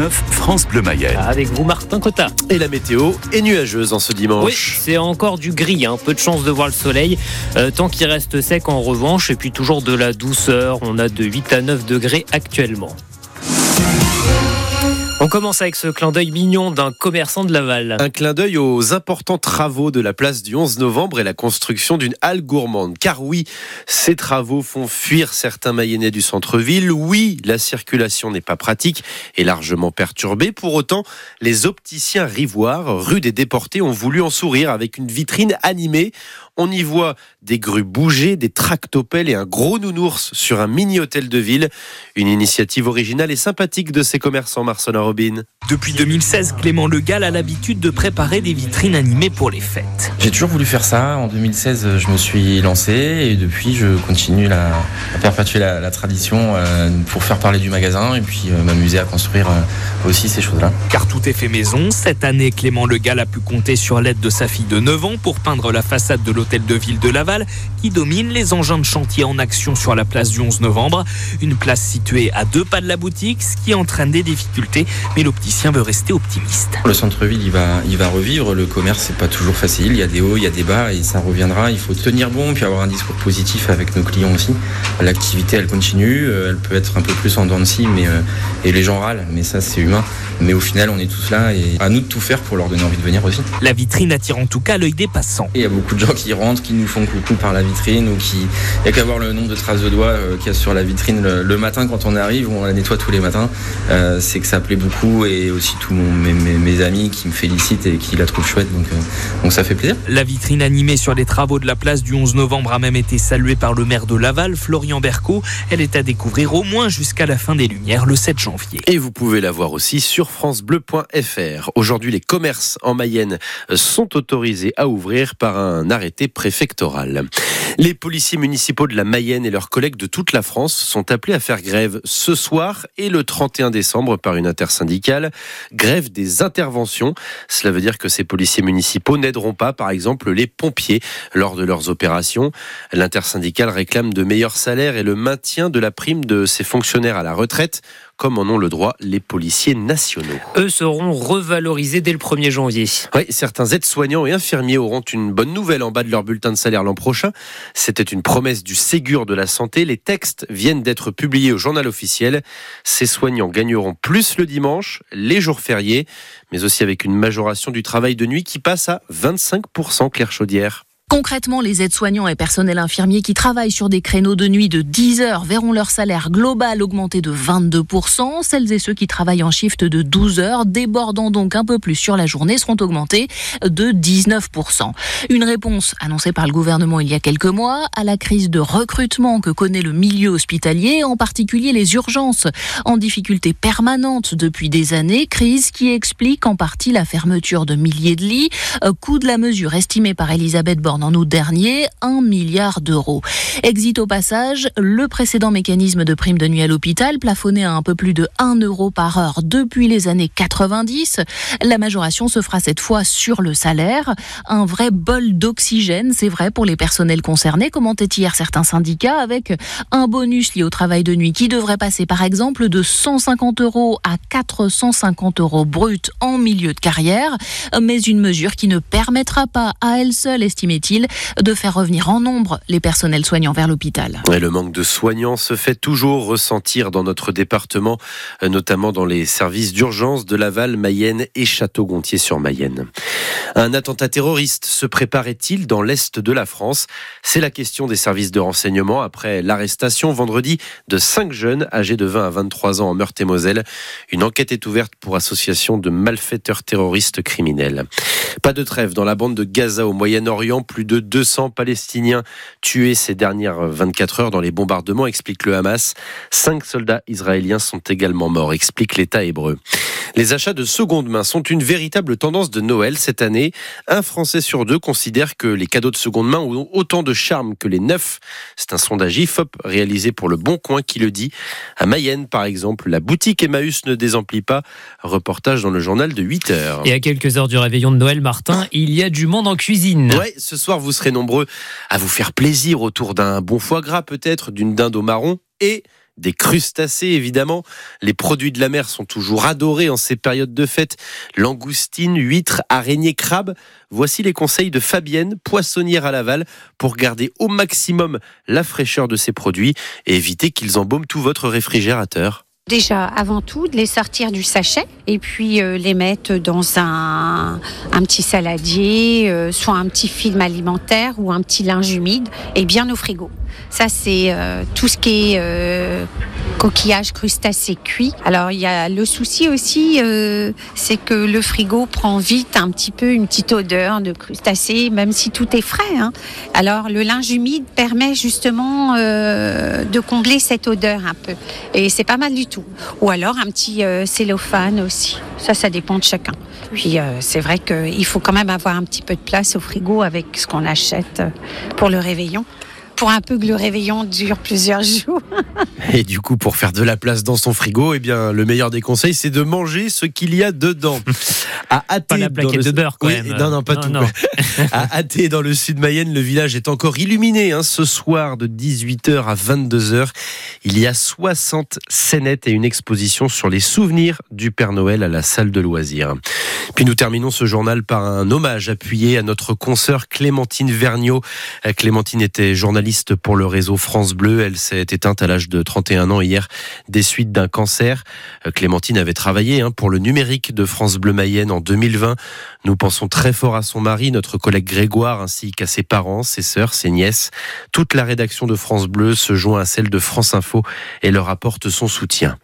106.9 France Bleu Mayenne. Avec vous, Martin Cotta. Et la météo est nuageuse en ce dimanche. Oui, c'est encore du gris, hein. peu de chance de voir le soleil. Euh, tant qu'il reste sec en revanche, et puis toujours de la douceur. On a de 8 à 9 degrés actuellement. On commence avec ce clin d'œil mignon d'un commerçant de Laval. Un clin d'œil aux importants travaux de la place du 11 novembre et la construction d'une halle gourmande. Car oui, ces travaux font fuir certains Mayennais du centre-ville. Oui, la circulation n'est pas pratique et largement perturbée. Pour autant, les opticiens rivoires, rue des Déportés, ont voulu en sourire avec une vitrine animée. On y voit des grues bouger, des tractopelles et un gros nounours sur un mini-hôtel de ville. Une initiative originale et sympathique de ces commerçants, Marcelin Robin. Depuis 2016, Clément Legal a l'habitude de préparer des vitrines animées pour les fêtes. J'ai toujours voulu faire ça. En 2016, je me suis lancé et depuis, je continue la, à perpétuer la, la tradition euh, pour faire parler du magasin et puis euh, m'amuser à construire euh, aussi ces choses-là. Car tout est fait maison. Cette année, Clément Legal a pu compter sur l'aide de sa fille de 9 ans pour peindre la façade de l'hôtel de ville de Laval qui domine les engins de chantier en action sur la place du 11 novembre. Une place située à deux pas de la boutique, ce qui entraîne des difficultés, mais l'opticien veut rester optimiste. Le centre-ville, il va, il va revivre. Le commerce, c'est pas toujours facile. Il y a des hauts, il y a des bas et ça reviendra. Il faut tenir bon puis avoir un discours positif avec nos clients aussi. L'activité, elle continue. Elle peut être un peu plus en dents de scie, mais euh, et les gens râlent, mais ça, c'est humain. Mais au final, on est tous là et à nous de tout faire pour leur donner envie de venir aussi. La vitrine attire en tout cas l'œil des passants. Et il y a beaucoup de gens qui rentrent, qui nous font coucou par la vitrine ou qui. Il n'y a qu'à voir le nombre de traces de doigts euh, qu'il y a sur la vitrine le, le, matin quand on arrive, on la nettoie tous les matins. Euh, c'est que ça plaît beaucoup et aussi tous mes, mes, mes, amis qui me félicitent et qui la trouvent chouette. Donc, euh, donc ça fait plaisir. La vitrine animée sur les travaux de la place du 11 novembre a même été saluée par le maire de Laval, Florian Berco. Elle est à découvrir au moins jusqu'à la fin des Lumières le 7 janvier. Et vous pouvez la voir aussi sur francebleu.fr. Aujourd'hui, les commerces en Mayenne sont autorisés à ouvrir par un arrêté préfectoral. Les policiers municipaux de la Mayenne et leurs collègues de toute la France sont appelés à faire grève ce soir et le 31 décembre par une intersyndicale. Grève des interventions. Cela veut dire que ces policiers municipaux n'aideront pas, par exemple, les pompiers lors de leurs opérations. L'intersyndicale réclame de meilleurs salaires et le maintien de la prime de ces fonctionnaires à la retraite comme en ont le droit les policiers nationaux. Eux seront revalorisés dès le 1er janvier. Oui, certains aides-soignants et infirmiers auront une bonne nouvelle en bas de leur bulletin de salaire l'an prochain. C'était une promesse du Ségur de la santé. Les textes viennent d'être publiés au journal officiel. Ces soignants gagneront plus le dimanche, les jours fériés, mais aussi avec une majoration du travail de nuit qui passe à 25% Claire Chaudière. Concrètement, les aides-soignants et personnels infirmiers qui travaillent sur des créneaux de nuit de 10 heures verront leur salaire global augmenter de 22%. Celles et ceux qui travaillent en shift de 12 heures, débordant donc un peu plus sur la journée, seront augmentés de 19%. Une réponse annoncée par le gouvernement il y a quelques mois à la crise de recrutement que connaît le milieu hospitalier, en particulier les urgences, en difficulté permanente depuis des années, crise qui explique en partie la fermeture de milliers de lits, coût de la mesure estimé par Elisabeth Borne en août dernier, 1 milliard d'euros. Exit au passage, le précédent mécanisme de prime de nuit à l'hôpital plafonné à un peu plus de 1 euro par heure depuis les années 90. La majoration se fera cette fois sur le salaire. Un vrai bol d'oxygène, c'est vrai, pour les personnels concernés, commentaient hier certains syndicats, avec un bonus lié au travail de nuit qui devrait passer par exemple de 150 euros à 450 euros brut en milieu de carrière, mais une mesure qui ne permettra pas à elle seule, de faire revenir en nombre les personnels soignants vers l'hôpital. Le manque de soignants se fait toujours ressentir dans notre département, notamment dans les services d'urgence de Laval, Mayenne et Château-Gontier-sur-Mayenne. Un attentat terroriste se préparait-il dans l'est de la France? C'est la question des services de renseignement après l'arrestation vendredi de cinq jeunes âgés de 20 à 23 ans en Meurthe-et-Moselle. Une enquête est ouverte pour association de malfaiteurs terroristes criminels. Pas de trêve dans la bande de Gaza au Moyen-Orient. Plus de 200 Palestiniens tués ces dernières 24 heures dans les bombardements, explique le Hamas. Cinq soldats israéliens sont également morts, explique l'État hébreu. Les achats de seconde main sont une véritable tendance de Noël cette année. Un Français sur deux considère que les cadeaux de seconde main ont autant de charme que les neufs. C'est un sondage IFOP réalisé pour Le Bon Coin qui le dit. À Mayenne, par exemple, la boutique Emmaüs ne désemplit pas. Reportage dans le journal de 8 heures. Et à quelques heures du réveillon de Noël, Martin, il y a du monde en cuisine. Ouais, ce soir, vous serez nombreux à vous faire plaisir autour d'un bon foie gras, peut-être, d'une dinde au marron et des crustacés évidemment. Les produits de la mer sont toujours adorés en ces périodes de fête. Langoustines, huîtres, araignées, crabes. Voici les conseils de Fabienne, poissonnière à Laval, pour garder au maximum la fraîcheur de ces produits et éviter qu'ils embaument tout votre réfrigérateur. Déjà, avant tout, de les sortir du sachet et puis euh, les mettre dans un, un petit saladier, euh, soit un petit film alimentaire ou un petit linge humide et bien au frigo. Ça, c'est euh, tout ce qui est coquillage, crustacés cuits. Alors, il y a le souci aussi, c'est que le frigo prend vite un petit peu une petite odeur de crustacés, même si tout est frais. Hein. Alors, le linge humide permet justement de combler cette odeur un peu. Et c'est pas mal du tout. Ou alors un petit euh, cellophane aussi. Ça, ça dépend de chacun. Puis euh, c'est vrai qu'il faut quand même avoir un petit peu de place au frigo avec ce qu'on achète euh, pour le réveillon pour un peu que le réveillon dure plusieurs jours. Et du coup, pour faire de la place dans son frigo, eh bien, le meilleur des conseils, c'est de manger ce qu'il y a dedans. À pas la plaquette de beurre, quand même. Non, non, pas tout. à Athé, dans le sud Mayenne, le village est encore illuminé hein, ce soir de 18h à 22h. Il y a 60 scénettes et une exposition sur les souvenirs du Père Noël à la salle de loisirs. Puis nous terminons ce journal par un hommage appuyé à notre consoeur Clémentine Vergniaud. Euh, Clémentine était journaliste pour le réseau France Bleu. Elle s'est éteinte à l'âge de 31 ans hier des suites d'un cancer. Euh, Clémentine avait travaillé hein, pour le numérique de France Bleu Mayenne en 2020. Nous pensons très fort à son mari, notre collègue Grégoire, ainsi qu'à ses parents, ses sœurs, ses nièces. Toute la rédaction de France Bleu se joint à celle de France Info et leur apporte son soutien.